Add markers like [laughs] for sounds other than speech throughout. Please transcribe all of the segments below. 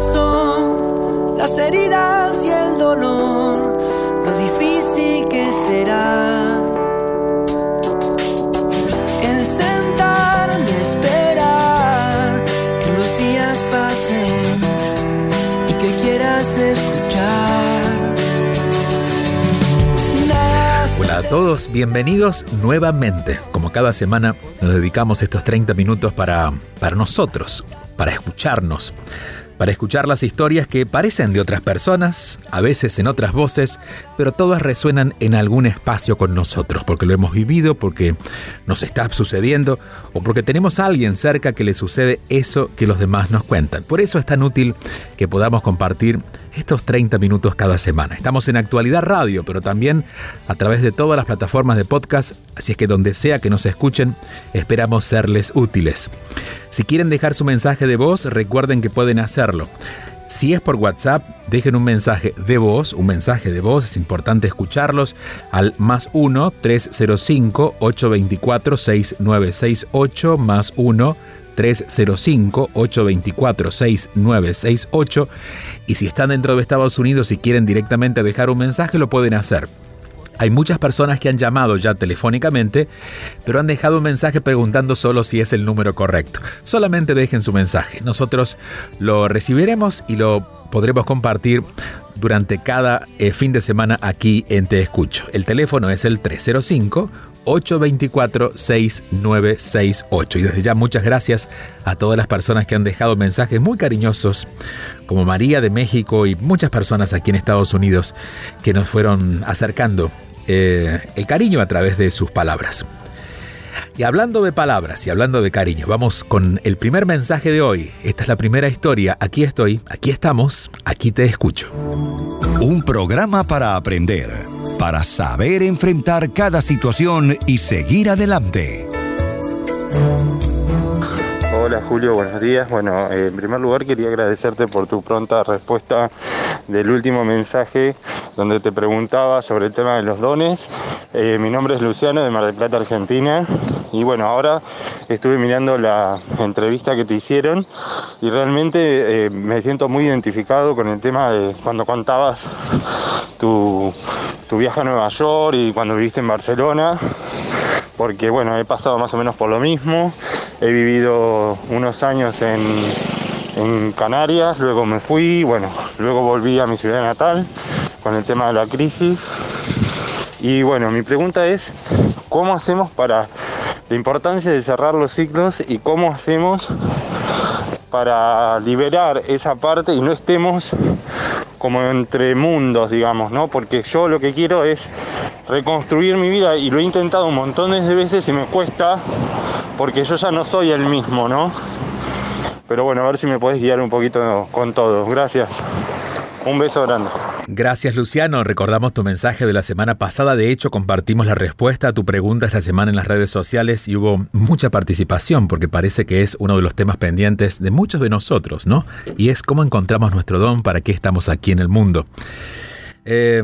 Pasó, las heridas y el dolor, lo difícil que será. El sentarme a esperar que los días pasen y que quieras escuchar. Hola a todos, bienvenidos nuevamente. Como cada semana nos dedicamos estos 30 minutos para, para nosotros, para escucharnos, para escuchar las historias que parecen de otras personas, a veces en otras voces, pero todas resuenan en algún espacio con nosotros, porque lo hemos vivido, porque nos está sucediendo o porque tenemos a alguien cerca que le sucede eso que los demás nos cuentan. Por eso es tan útil que podamos compartir estos 30 minutos cada semana. Estamos en Actualidad Radio, pero también a través de todas las plataformas de podcast, así es que donde sea que nos escuchen, esperamos serles útiles. Si quieren dejar su mensaje de voz, recuerden que pueden hacerlo. Si es por WhatsApp, dejen un mensaje de voz, un mensaje de voz, es importante escucharlos al más 1-305-824-6968, más 1 305-824-6968 y si están dentro de Estados Unidos y quieren directamente dejar un mensaje lo pueden hacer. Hay muchas personas que han llamado ya telefónicamente, pero han dejado un mensaje preguntando solo si es el número correcto. Solamente dejen su mensaje. Nosotros lo recibiremos y lo podremos compartir durante cada eh, fin de semana aquí en Te Escucho. El teléfono es el 305 824-6968. Y desde ya muchas gracias a todas las personas que han dejado mensajes muy cariñosos, como María de México y muchas personas aquí en Estados Unidos que nos fueron acercando eh, el cariño a través de sus palabras. Y hablando de palabras y hablando de cariño, vamos con el primer mensaje de hoy. Esta es la primera historia. Aquí estoy, aquí estamos, aquí te escucho. Un programa para aprender, para saber enfrentar cada situación y seguir adelante. Hola Julio, buenos días. Bueno, eh, en primer lugar quería agradecerte por tu pronta respuesta del último mensaje donde te preguntaba sobre el tema de los dones. Eh, mi nombre es Luciano de Mar del Plata, Argentina. Y bueno, ahora estuve mirando la entrevista que te hicieron y realmente eh, me siento muy identificado con el tema de cuando contabas tu, tu viaje a Nueva York y cuando viviste en Barcelona porque bueno, he pasado más o menos por lo mismo. He vivido unos años en, en Canarias, luego me fui, bueno, luego volví a mi ciudad natal con el tema de la crisis. Y bueno, mi pregunta es, ¿cómo hacemos para la importancia de cerrar los ciclos y cómo hacemos para liberar esa parte y no estemos como entre mundos, digamos, ¿no? Porque yo lo que quiero es reconstruir mi vida y lo he intentado un montón de veces y me cuesta porque yo ya no soy el mismo, ¿no? Pero bueno, a ver si me podés guiar un poquito con todo. Gracias. Un beso grande. Gracias Luciano, recordamos tu mensaje de la semana pasada, de hecho compartimos la respuesta a tu pregunta esta semana en las redes sociales y hubo mucha participación porque parece que es uno de los temas pendientes de muchos de nosotros, ¿no? Y es cómo encontramos nuestro don, para qué estamos aquí en el mundo. Eh,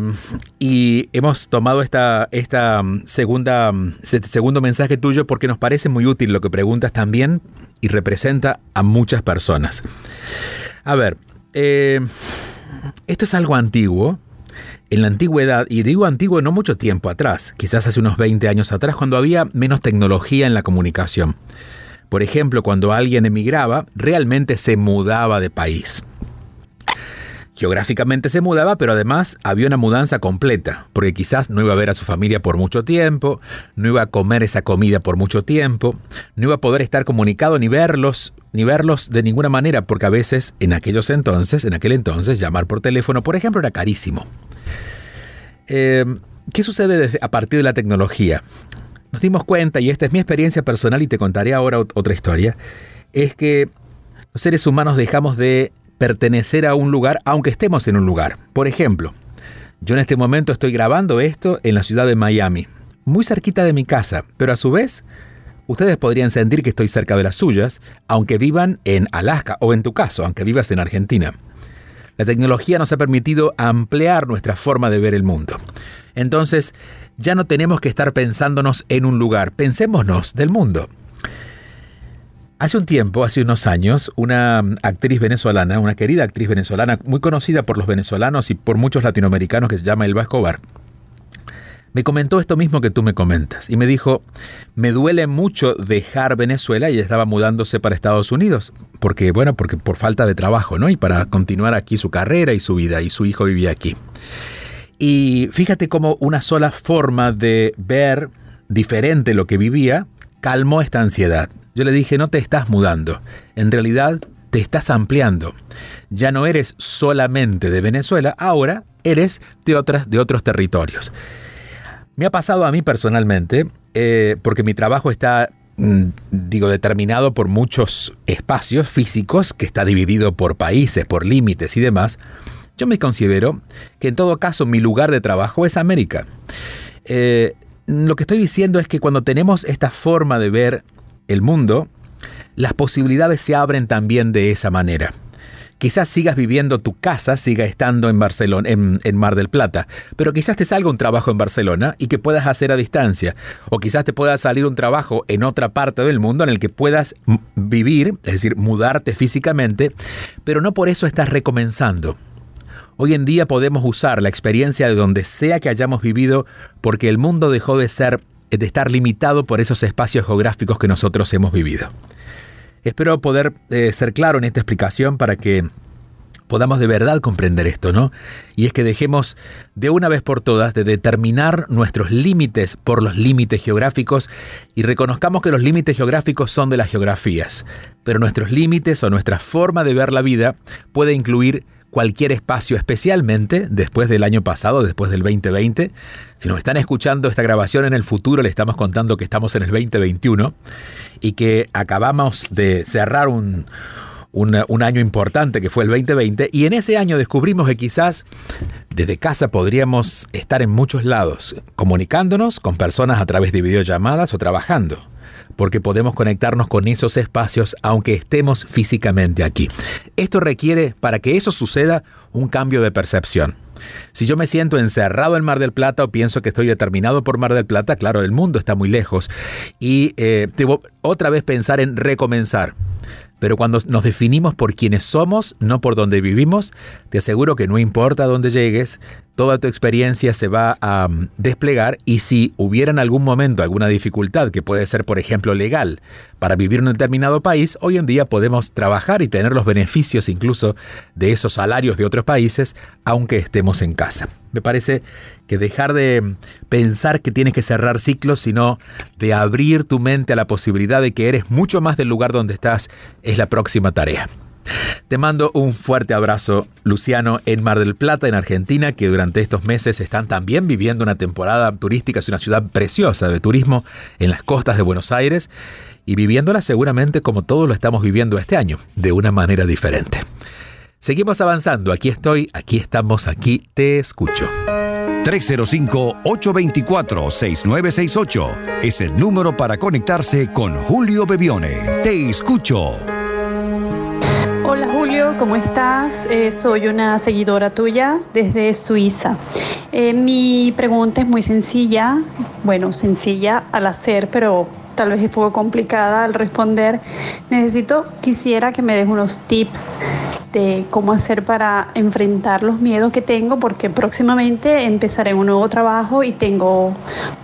y hemos tomado esta, esta segunda, este segundo mensaje tuyo porque nos parece muy útil lo que preguntas también y representa a muchas personas. A ver, eh, esto es algo antiguo. En la antigüedad, y digo antiguo no mucho tiempo atrás, quizás hace unos 20 años atrás, cuando había menos tecnología en la comunicación. Por ejemplo, cuando alguien emigraba, realmente se mudaba de país. Geográficamente se mudaba, pero además había una mudanza completa, porque quizás no iba a ver a su familia por mucho tiempo, no iba a comer esa comida por mucho tiempo, no iba a poder estar comunicado ni verlos, ni verlos de ninguna manera, porque a veces en aquellos entonces, en aquel entonces, llamar por teléfono, por ejemplo, era carísimo. Eh, ¿Qué sucede a partir de la tecnología? Nos dimos cuenta, y esta es mi experiencia personal y te contaré ahora otra historia, es que los seres humanos dejamos de pertenecer a un lugar aunque estemos en un lugar. Por ejemplo, yo en este momento estoy grabando esto en la ciudad de Miami, muy cerquita de mi casa, pero a su vez, ustedes podrían sentir que estoy cerca de las suyas, aunque vivan en Alaska o en tu caso, aunque vivas en Argentina. La tecnología nos ha permitido ampliar nuestra forma de ver el mundo. Entonces, ya no tenemos que estar pensándonos en un lugar, pensémonos del mundo. Hace un tiempo, hace unos años, una actriz venezolana, una querida actriz venezolana, muy conocida por los venezolanos y por muchos latinoamericanos que se llama Elba Escobar, me comentó esto mismo que tú me comentas y me dijo, me duele mucho dejar Venezuela y estaba mudándose para Estados Unidos, porque bueno, porque por falta de trabajo, ¿no? Y para continuar aquí su carrera y su vida y su hijo vivía aquí. Y fíjate cómo una sola forma de ver diferente lo que vivía calmó esta ansiedad. Yo le dije, no te estás mudando, en realidad te estás ampliando. Ya no eres solamente de Venezuela, ahora eres de, otras, de otros territorios. Me ha pasado a mí personalmente, eh, porque mi trabajo está, mm, digo, determinado por muchos espacios físicos, que está dividido por países, por límites y demás. Yo me considero que en todo caso mi lugar de trabajo es América. Eh, lo que estoy diciendo es que cuando tenemos esta forma de ver el mundo, las posibilidades se abren también de esa manera. Quizás sigas viviendo tu casa, siga estando en Barcelona, en, en, Mar del Plata, pero quizás te salga un trabajo en Barcelona y que puedas hacer a distancia. O quizás te pueda salir un trabajo en otra parte del mundo en el que puedas vivir, es decir, mudarte físicamente, pero no por eso estás recomenzando. Hoy en día podemos usar la experiencia de donde sea que hayamos vivido porque el mundo dejó de ser de estar limitado por esos espacios geográficos que nosotros hemos vivido. Espero poder eh, ser claro en esta explicación para que podamos de verdad comprender esto, ¿no? Y es que dejemos de una vez por todas de determinar nuestros límites por los límites geográficos y reconozcamos que los límites geográficos son de las geografías, pero nuestros límites o nuestra forma de ver la vida puede incluir cualquier espacio, especialmente después del año pasado, después del 2020. Si nos están escuchando esta grabación en el futuro, le estamos contando que estamos en el 2021 y que acabamos de cerrar un, un, año importante que fue el 2020 y en ese año descubrimos que quizás desde casa podríamos estar en muchos lados, comunicándonos con personas a través de videollamadas o trabajando porque podemos conectarnos con esos espacios aunque estemos físicamente aquí. Esto requiere, para que eso suceda, un cambio de percepción. Si yo me siento encerrado en Mar del Plata o pienso que estoy determinado por Mar del Plata, claro, el mundo está muy lejos y eh, debo otra vez pensar en recomenzar. Pero cuando nos definimos por quienes somos, no por donde vivimos, te aseguro que no importa dónde llegues, toda tu experiencia se va a um, desplegar y si hubiera en algún momento alguna dificultad, que puede ser por ejemplo legal, para vivir en un determinado país, hoy en día podemos trabajar y tener los beneficios incluso de esos salarios de otros países, aunque estemos en casa. Me parece que dejar de pensar que tienes que cerrar ciclos, sino de abrir tu mente a la posibilidad de que eres mucho más del lugar donde estás, es la próxima tarea. Te mando un fuerte abrazo, Luciano, en Mar del Plata, en Argentina, que durante estos meses están también viviendo una temporada turística. Es una ciudad preciosa de turismo en las costas de Buenos Aires y viviéndola seguramente como todos lo estamos viviendo este año, de una manera diferente. Seguimos avanzando, aquí estoy, aquí estamos, aquí te escucho. 305-824-6968 es el número para conectarse con Julio Bebione. Te escucho. Julio, ¿cómo estás? Eh, soy una seguidora tuya desde Suiza. Eh, mi pregunta es muy sencilla, bueno, sencilla al hacer, pero tal vez es poco complicada al responder. Necesito, quisiera que me des unos tips de cómo hacer para enfrentar los miedos que tengo, porque próximamente empezaré un nuevo trabajo y tengo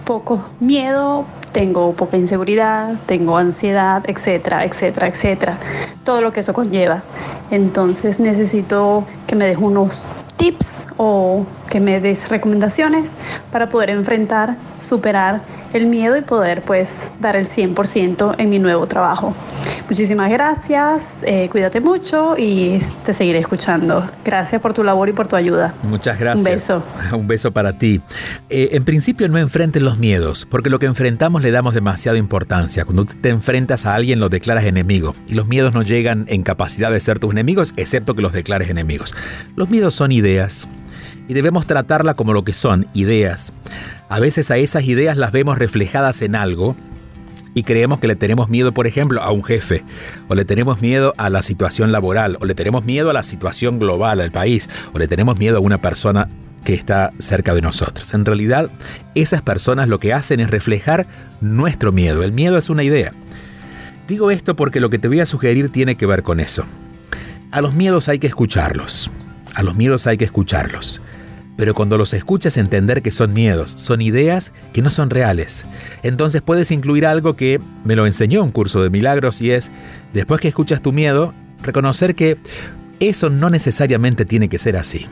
poco miedo, tengo poca inseguridad, tengo ansiedad, etcétera, etcétera, etcétera. Todo lo que eso conlleva. Entonces necesito que me des unos tips o que me des recomendaciones para poder enfrentar, superar el miedo y poder pues dar el 100% en mi nuevo trabajo. Muchísimas gracias, eh, cuídate mucho y te seguiré escuchando. Gracias por tu labor y por tu ayuda. Muchas gracias. Un beso. [laughs] Un beso para ti. Eh, en principio no enfrentes los miedos, porque lo que enfrentamos le damos demasiada importancia. Cuando te enfrentas a alguien lo declaras enemigo y los miedos no llegan en capacidad de ser tus enemigos, excepto que los declares enemigos. Los miedos son ideas y debemos tratarla como lo que son, ideas. A veces a esas ideas las vemos reflejadas en algo y creemos que le tenemos miedo, por ejemplo, a un jefe, o le tenemos miedo a la situación laboral, o le tenemos miedo a la situación global, al país, o le tenemos miedo a una persona que está cerca de nosotros. En realidad, esas personas lo que hacen es reflejar nuestro miedo. El miedo es una idea. Digo esto porque lo que te voy a sugerir tiene que ver con eso. A los miedos hay que escucharlos. A los miedos hay que escucharlos. Pero cuando los escuchas entender que son miedos, son ideas que no son reales. Entonces puedes incluir algo que me lo enseñó un curso de milagros y es, después que escuchas tu miedo, reconocer que eso no necesariamente tiene que ser así.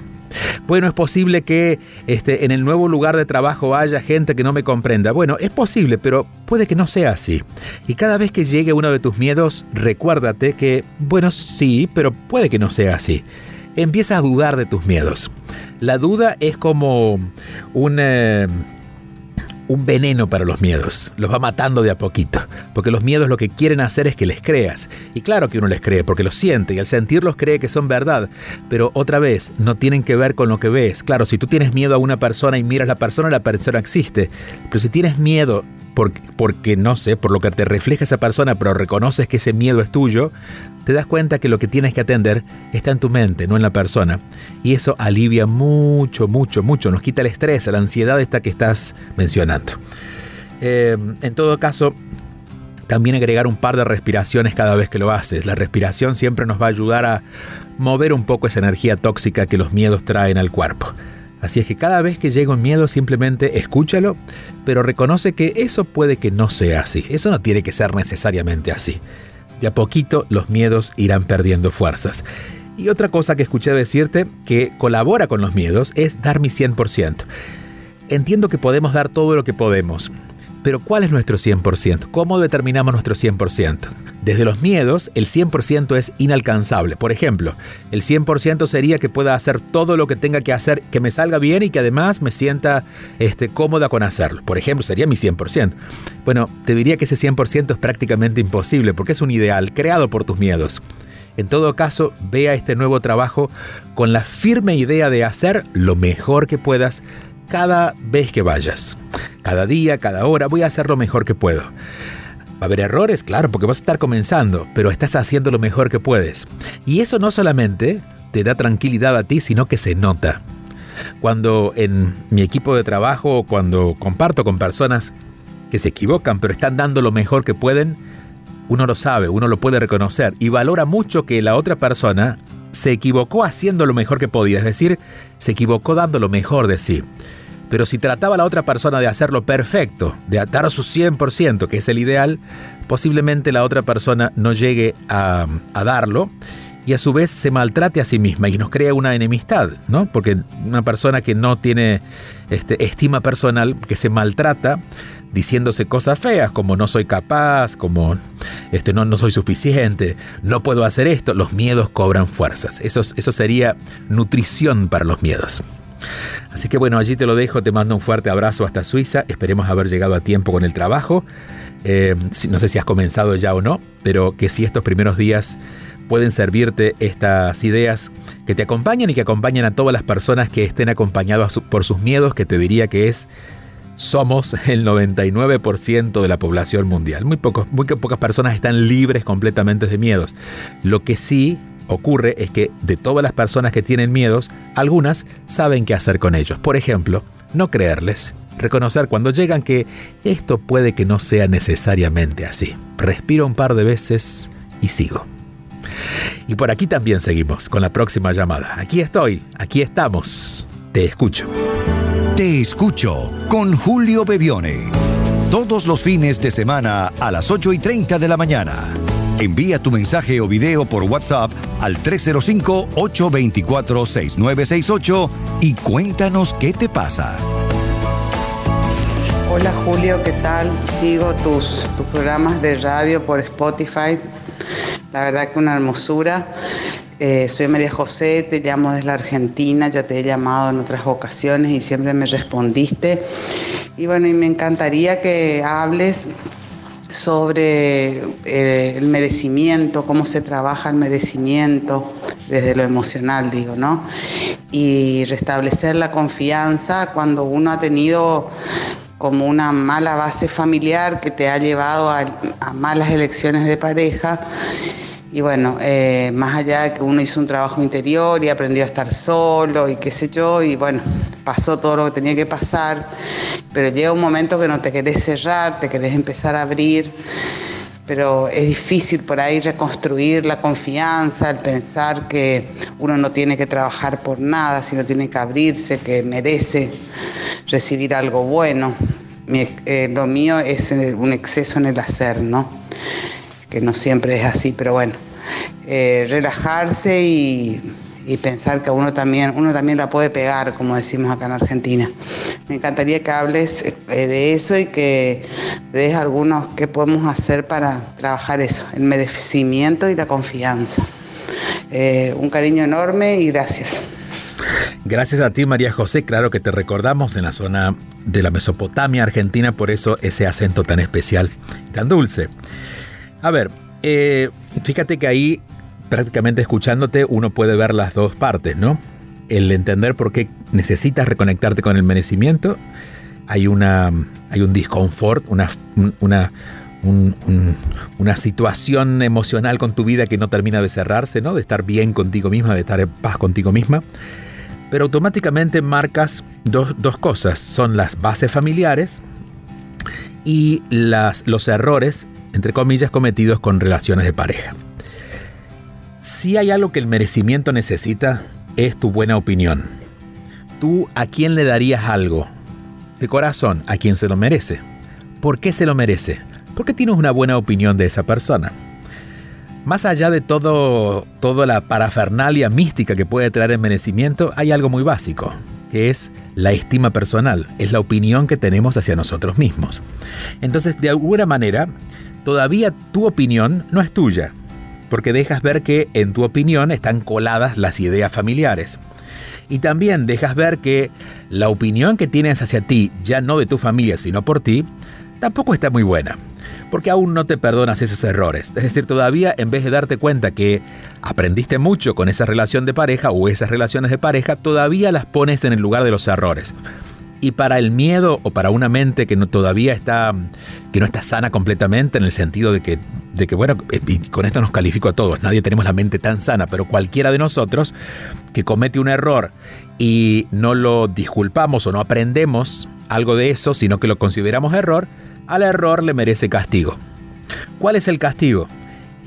Bueno, es posible que este, en el nuevo lugar de trabajo haya gente que no me comprenda. Bueno, es posible, pero puede que no sea así. Y cada vez que llegue uno de tus miedos, recuérdate que, bueno, sí, pero puede que no sea así. Empieza a dudar de tus miedos. La duda es como un... Eh, un veneno para los miedos. Los va matando de a poquito. Porque los miedos lo que quieren hacer es que les creas. Y claro que uno les cree, porque los siente y al sentirlos cree que son verdad. Pero otra vez, no tienen que ver con lo que ves. Claro, si tú tienes miedo a una persona y miras a la persona, la persona existe. Pero si tienes miedo porque, no sé, por lo que te refleja esa persona, pero reconoces que ese miedo es tuyo, te das cuenta que lo que tienes que atender está en tu mente, no en la persona. Y eso alivia mucho, mucho, mucho. Nos quita el estrés, la ansiedad esta que estás mencionando. Eh, en todo caso, también agregar un par de respiraciones cada vez que lo haces. La respiración siempre nos va a ayudar a mover un poco esa energía tóxica que los miedos traen al cuerpo. Así es que cada vez que llega un miedo simplemente escúchalo, pero reconoce que eso puede que no sea así. Eso no tiene que ser necesariamente así. De a poquito los miedos irán perdiendo fuerzas. Y otra cosa que escuché decirte que colabora con los miedos es dar mi 100%. Entiendo que podemos dar todo lo que podemos, pero ¿cuál es nuestro 100%? ¿Cómo determinamos nuestro 100%? Desde los miedos, el 100% es inalcanzable. Por ejemplo, el 100% sería que pueda hacer todo lo que tenga que hacer, que me salga bien y que además me sienta este, cómoda con hacerlo. Por ejemplo, sería mi 100%. Bueno, te diría que ese 100% es prácticamente imposible porque es un ideal creado por tus miedos. En todo caso, vea este nuevo trabajo con la firme idea de hacer lo mejor que puedas cada vez que vayas. Cada día, cada hora, voy a hacer lo mejor que puedo. Va a haber errores, claro, porque vas a estar comenzando, pero estás haciendo lo mejor que puedes. Y eso no solamente te da tranquilidad a ti, sino que se nota. Cuando en mi equipo de trabajo, cuando comparto con personas que se equivocan, pero están dando lo mejor que pueden, uno lo sabe, uno lo puede reconocer y valora mucho que la otra persona se equivocó haciendo lo mejor que podía, es decir, se equivocó dando lo mejor de sí. Pero si trataba a la otra persona de hacerlo perfecto, de atar su 100%, que es el ideal, posiblemente la otra persona no llegue a, darlo y a su vez se maltrate a sí misma y nos crea una enemistad, ¿no? Porque una persona que no tiene este, estima personal, que se maltrata, diciéndose cosas feas como no soy capaz, como este, no, no soy suficiente, no puedo hacer esto, los miedos cobran fuerzas. Eso, eso sería nutrición para los miedos. Así que bueno, allí te lo dejo, te mando un fuerte abrazo hasta Suiza, esperemos haber llegado a tiempo con el trabajo. Eh, no sé si has comenzado ya o no, pero que si estos primeros días pueden servirte estas ideas que te acompañan y que acompañan a todas las personas que estén acompañadas por sus miedos, que te diría que es somos el 99% de la población mundial. Muy, muy pocas personas están libres completamente de miedos. Lo que sí ocurre es que de todas las personas que tienen miedos, algunas saben qué hacer con ellos. Por ejemplo, no creerles, reconocer cuando llegan que esto puede que no sea necesariamente así. Respiro un par de veces y sigo. Y por aquí también seguimos con la próxima llamada. Aquí estoy, aquí estamos. Te escucho. Te escucho con Julio Bebione. Todos los fines de semana a las 8 y 30 de la mañana. Envía tu mensaje o video por WhatsApp al 305-824-6968 y cuéntanos qué te pasa. Hola Julio, ¿qué tal? Sigo tus, tus programas de radio por Spotify. La verdad que una hermosura. Eh, soy María José, te llamo desde la Argentina, ya te he llamado en otras ocasiones y siempre me respondiste. Y bueno, y me encantaría que hables sobre eh, el merecimiento, cómo se trabaja el merecimiento desde lo emocional, digo, ¿no? Y restablecer la confianza cuando uno ha tenido como una mala base familiar que te ha llevado a, malas elecciones de pareja y bueno, eh, más allá de que uno hizo un trabajo interior y aprendió a estar solo y qué sé yo, y bueno, pasó todo lo que tenía que pasar, pero llega un momento que no te querés cerrar, te querés empezar a abrir, pero es difícil por ahí reconstruir la confianza, el pensar que uno no tiene que trabajar por nada, sino tiene que abrirse, que merece recibir algo bueno. Eh, lo mío es un exceso en el hacer, ¿no? que no siempre es así, pero bueno, eh, relajarse y, pensar que uno también, uno también la puede pegar, como decimos acá en Argentina. Me encantaría que hables eh, de eso y que des algunos qué podemos hacer para trabajar eso, el merecimiento y la confianza. Eh, un cariño enorme y gracias. Gracias a ti, María José. Claro que te recordamos en la zona de la Mesopotamia argentina, por eso ese acento tan especial y tan dulce. A ver, eh, fíjate que ahí, prácticamente escuchándote, uno puede ver las dos partes, ¿no? El entender por qué necesitas reconectarte con el merecimiento. Hay, una, hay un disconfort, una, una, una situación emocional con tu vida que no termina de cerrarse, ¿no? De estar bien contigo misma, de estar en paz contigo misma. Pero automáticamente marcas dos, dos cosas. Son las bases familiares y las, los errores entre comillas, cometidos con relaciones de pareja. Si hay algo que el merecimiento necesita, es tu buena opinión. ¿Tú a quién le darías algo? De corazón, a quien se lo merece. ¿Por qué se lo merece? Porque tienes una buena opinión de esa persona. Más allá de todo, toda la parafernalia mística que puede traer el merecimiento, hay algo muy básico, que es la estima personal, es la opinión que tenemos hacia nosotros mismos. Entonces, de alguna manera, todavía tu opinión no es tuya, porque dejas ver que en tu opinión están coladas las ideas familiares. Y también dejas ver que la opinión que tienes hacia ti, ya no de tu familia, sino por ti, tampoco está muy buena. Porque aún no te perdonas esos errores. Es decir, todavía en vez de darte cuenta que aprendiste mucho con esa relación de pareja o esas relaciones de pareja, todavía las pones en el lugar de los errores. Y para el miedo o para una mente que no, todavía está, que no está sana completamente en el sentido de que, de que, bueno, eh, y con esto nos califico a todos, nadie tenemos la mente tan sana, pero cualquiera de nosotros que comete un error y no lo disculpamos o no aprendemos algo de eso, sino que lo consideramos error, al error le merece castigo. ¿Cuál es el castigo?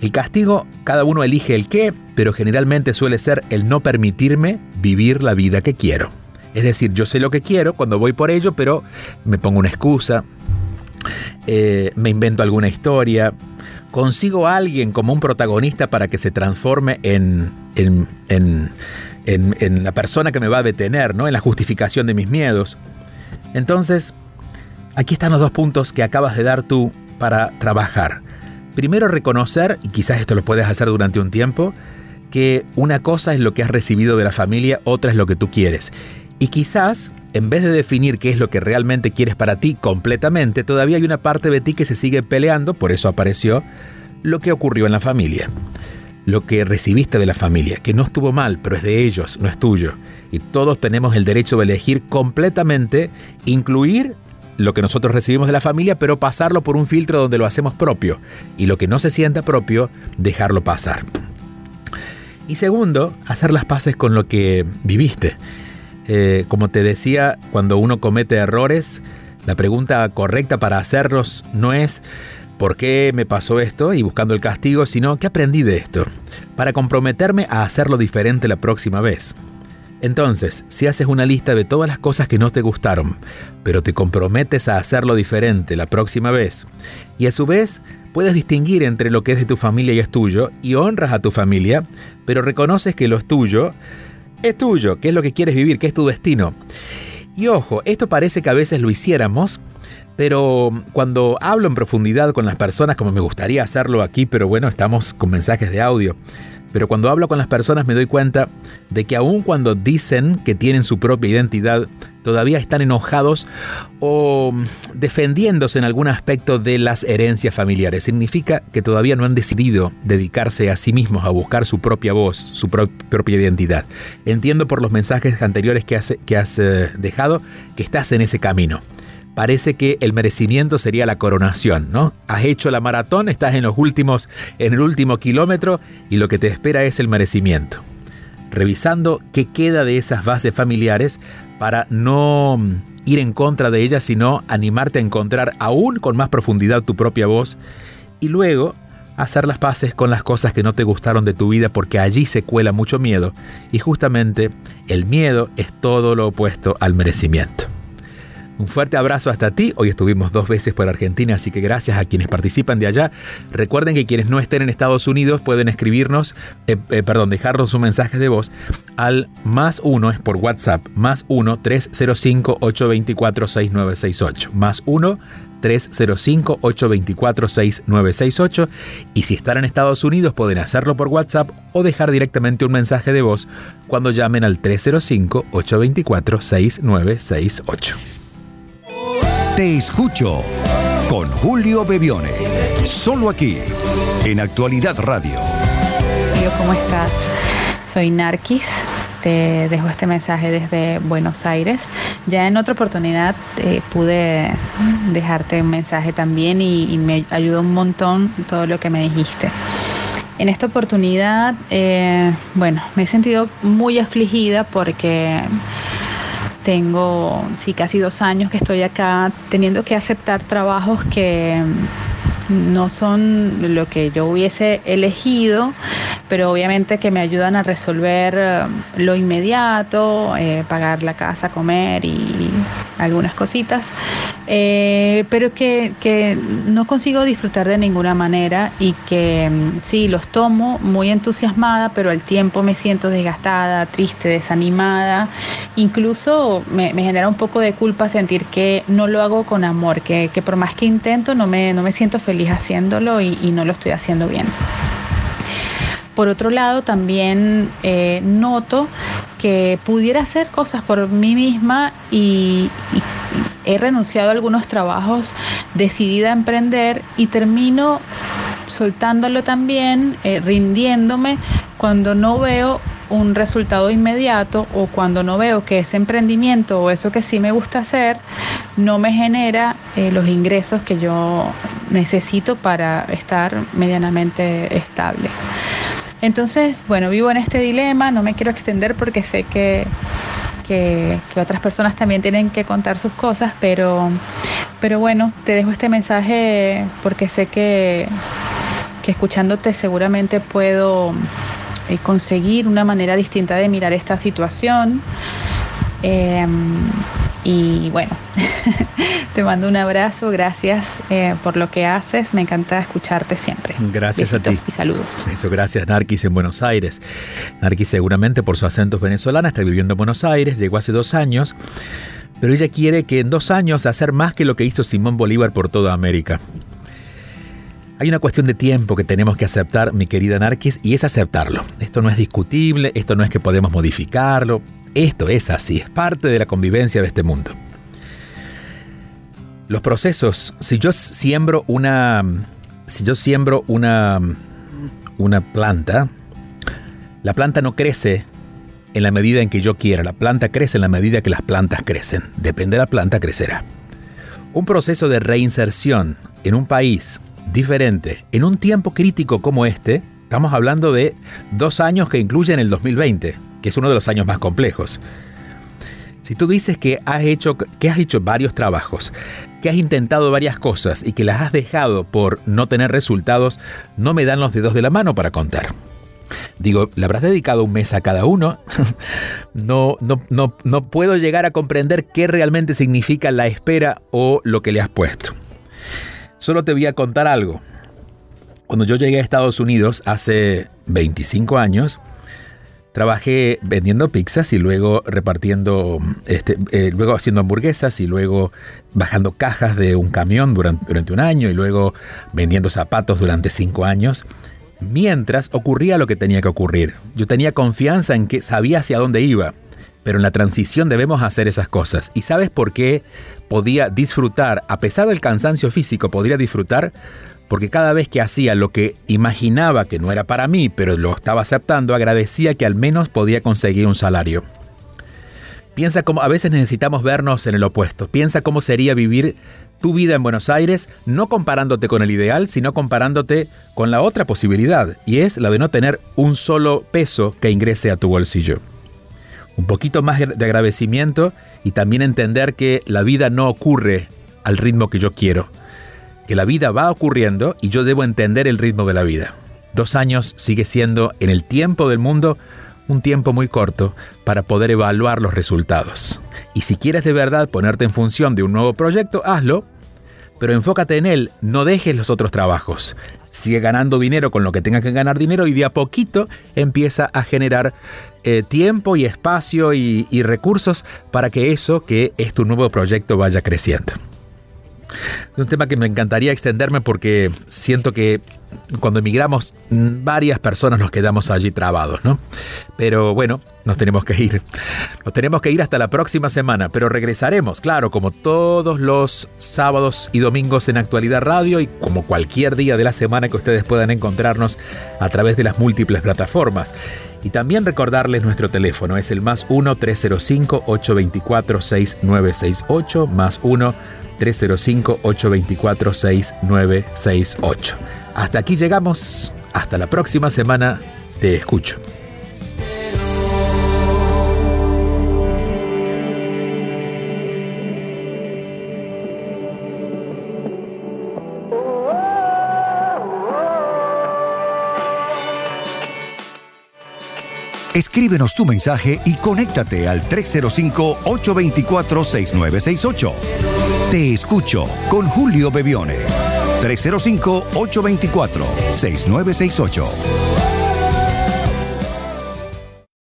El castigo, cada uno elige el qué, pero generalmente suele ser el no permitirme vivir la vida que quiero. Es decir, yo sé lo que quiero cuando voy por ello, pero me pongo una excusa, eh, me invento alguna historia, consigo a alguien como un protagonista para que se transforme en, en, en, en, la persona que me va a detener, ¿no? en la justificación de mis miedos. Entonces, aquí están los dos puntos que acabas de dar tú para trabajar. Primero reconocer, y quizás esto lo puedes hacer durante un tiempo, que una cosa es lo que has recibido de la familia, otra es lo que tú quieres. Y quizás, en vez de definir qué es lo que realmente quieres para ti completamente, todavía hay una parte de ti que se sigue peleando, por eso apareció lo que ocurrió en la familia. Lo que recibiste de la familia, que no estuvo mal, pero es de ellos, no es tuyo. Y todos tenemos el derecho de elegir completamente, incluir lo que nosotros recibimos de la familia, pero pasarlo por un filtro donde lo hacemos propio. Y lo que no se sienta propio, dejarlo pasar. Y segundo, hacer las paces con lo que viviste. Eh, como te decía, cuando uno comete errores, la pregunta correcta para hacerlos no es ¿por qué me pasó esto? y buscando el castigo, sino ¿qué aprendí de esto? Para comprometerme a hacerlo diferente la próxima vez. Entonces, si haces una lista de todas las cosas que no te gustaron, pero te comprometes a hacerlo diferente la próxima vez, y a su vez puedes distinguir entre lo que es de tu familia y es tuyo, y honras a tu familia, pero reconoces que lo es tuyo, es tuyo, que es lo que quieres vivir, que es tu destino. Y ojo, esto parece que a veces lo hiciéramos, pero cuando hablo en profundidad con las personas, como me gustaría hacerlo aquí, pero bueno, estamos con mensajes de audio, pero cuando hablo con las personas me doy cuenta de que aun cuando dicen que tienen su propia identidad, todavía están enojados o defendiéndose en algún aspecto de las herencias familiares. Significa que todavía no han decidido dedicarse a sí mismos a buscar su propia voz, su propia identidad. Entiendo por los mensajes anteriores que has, que has eh, dejado que estás en ese camino parece que el merecimiento sería la coronación, ¿no? Has hecho la maratón, estás en los últimos, en el último kilómetro y lo que te espera es el merecimiento. Revisando qué queda de esas bases familiares para no ir en contra de ellas, sino animarte a encontrar aún con más profundidad tu propia voz y luego hacer las paces con las cosas que no te gustaron de tu vida porque allí se cuela mucho miedo y justamente el miedo es todo lo opuesto al merecimiento. Un fuerte abrazo hasta ti. Hoy estuvimos dos veces por Argentina, así que gracias a quienes participan de allá. Recuerden que quienes no estén en Estados Unidos pueden escribirnos, eh, eh, perdón, dejarnos un mensaje de voz al más uno, es por WhatsApp, más 1 305 824 6968. Más 1 305-824-6968 y si están en Estados Unidos pueden hacerlo por WhatsApp o dejar directamente un mensaje de voz cuando llamen al 305-824-6968. Te escucho con Julio Bebione. Solo aquí, en Actualidad Radio. ¿cómo estás? Soy Narquis. Te dejo este mensaje desde Buenos Aires. Ya en otra oportunidad eh, pude dejarte un mensaje también y, me ayudó un montón todo lo que me dijiste. En esta oportunidad, eh, bueno, me he sentido muy afligida porque tengo, sí, casi dos años que estoy acá teniendo que aceptar trabajos que no son lo que yo hubiese elegido, pero obviamente que me ayudan a resolver eh, lo inmediato, eh, pagar la casa, comer y algunas cositas, eh, pero que, que, no consigo disfrutar de ninguna manera y que mm, sí, los tomo muy entusiasmada, pero al tiempo me siento desgastada, triste, desanimada, incluso me, me genera un poco de culpa sentir que no lo hago con amor, que, que por más que intento no me, no me siento feliz haciéndolo y, no lo estoy haciendo bien. Por otro lado, también eh, noto que pudiera hacer cosas por mí misma y, he renunciado a algunos trabajos decidida a emprender y termino soltándolo también, eh, rindiéndome cuando no veo un resultado inmediato o cuando no veo que ese emprendimiento o eso que sí me gusta hacer no me genera eh, los ingresos que yo necesito para estar medianamente estable. Entonces, bueno, vivo en este dilema, no me quiero extender porque sé que, que, otras personas también tienen que contar sus cosas, pero, pero bueno, te dejo este mensaje porque sé que, que escuchándote seguramente puedo eh, conseguir una manera distinta de mirar esta situación. Em, y bueno, [laughs] te mando un abrazo, gracias eh, por lo que haces, me encanta escucharte siempre. Gracias a ti. Y saludos. Eso, gracias Narquis en Buenos Aires. Narquis seguramente por su acento venezolano está viviendo en Buenos Aires, llegó hace dos años, pero ella quiere que en dos años hacer más que lo que hizo Simón Bolívar por toda América. Hay una cuestión de tiempo que tenemos que aceptar, mi querida Narquis, y es aceptarlo. Esto no es discutible, esto no es que podemos modificarlo, esto es así, es parte de la convivencia de este mundo. Los procesos, si yo siembro una si yo siembro una una planta, la planta no crece en la medida en que yo quiera, la planta crece en la medida que las plantas crecen. Depende de la planta crecerá. Un proceso de reinserción en un país diferente en un tiempo crítico como este, estamos hablando de dos años que incluyen el 2020, que es uno de los años más complejos. Si tú dices que has hecho, que has varios trabajos, que has intentado varias cosas y que las has dejado por no tener resultados, no me dan los dedos de la mano para contar. Digo, ¿le habrás dedicado un mes a cada uno? [laughs] no, no, no, no puedo llegar a comprender qué realmente significa la espera o lo que le has puesto. Solo te voy a contar algo. Cuando yo llegué a Estados Unidos hace 25 años, trabajé vendiendo pizzas y luego repartiendo, este, eh, luego haciendo hamburguesas y luego bajando cajas de un camión durante, durante un año y luego vendiendo zapatos durante cinco años. Mientras ocurría lo que tenía que ocurrir. Yo tenía confianza en que sabía hacia dónde iba. Pero en la transición debemos hacer esas cosas. ¿Y sabes por qué podía disfrutar, a pesar del cansancio físico, podría disfrutar? Porque cada vez que hacía lo que imaginaba que no era para mí, pero lo estaba aceptando, agradecía que al menos podía conseguir un salario. Piensa cómo a veces necesitamos vernos en el opuesto. Piensa cómo sería vivir tu vida en Buenos Aires, no comparándote con el ideal, sino comparándote con la otra posibilidad, y es la de no tener un solo peso que ingrese a tu bolsillo. Un poquito más de agradecimiento y también entender que la vida no ocurre al ritmo que yo quiero que la vida va ocurriendo y yo debo entender el ritmo de la vida. Dos años sigue siendo, en el tiempo del mundo, un tiempo muy corto para poder evaluar los resultados. Y si quieres de verdad ponerte en función de un nuevo proyecto, hazlo, pero enfócate en él, no dejes los otros trabajos. Sigue ganando dinero con lo que tenga que ganar dinero y de a poquito empieza a generar eh, tiempo y espacio y recursos para que eso que es tu nuevo proyecto vaya creciendo. Un tema que me encantaría extenderme porque siento que cuando emigramos varias personas nos quedamos allí trabados, ¿no? Pero bueno, nos tenemos que ir. Nos tenemos que ir hasta la próxima semana, pero regresaremos, claro, como todos los sábados y domingos en Actualidad Radio y como cualquier día de la semana que ustedes puedan encontrarnos a través de las múltiples plataformas. Y también recordarles nuestro teléfono, es el más 1-305-824-6968, más 1 305-824-6968. Hasta aquí llegamos. Hasta la próxima semana. Te escucho. Escríbenos tu mensaje y conéctate al 305-824-6968. Te escucho con Julio Bebione. 305-824-6968.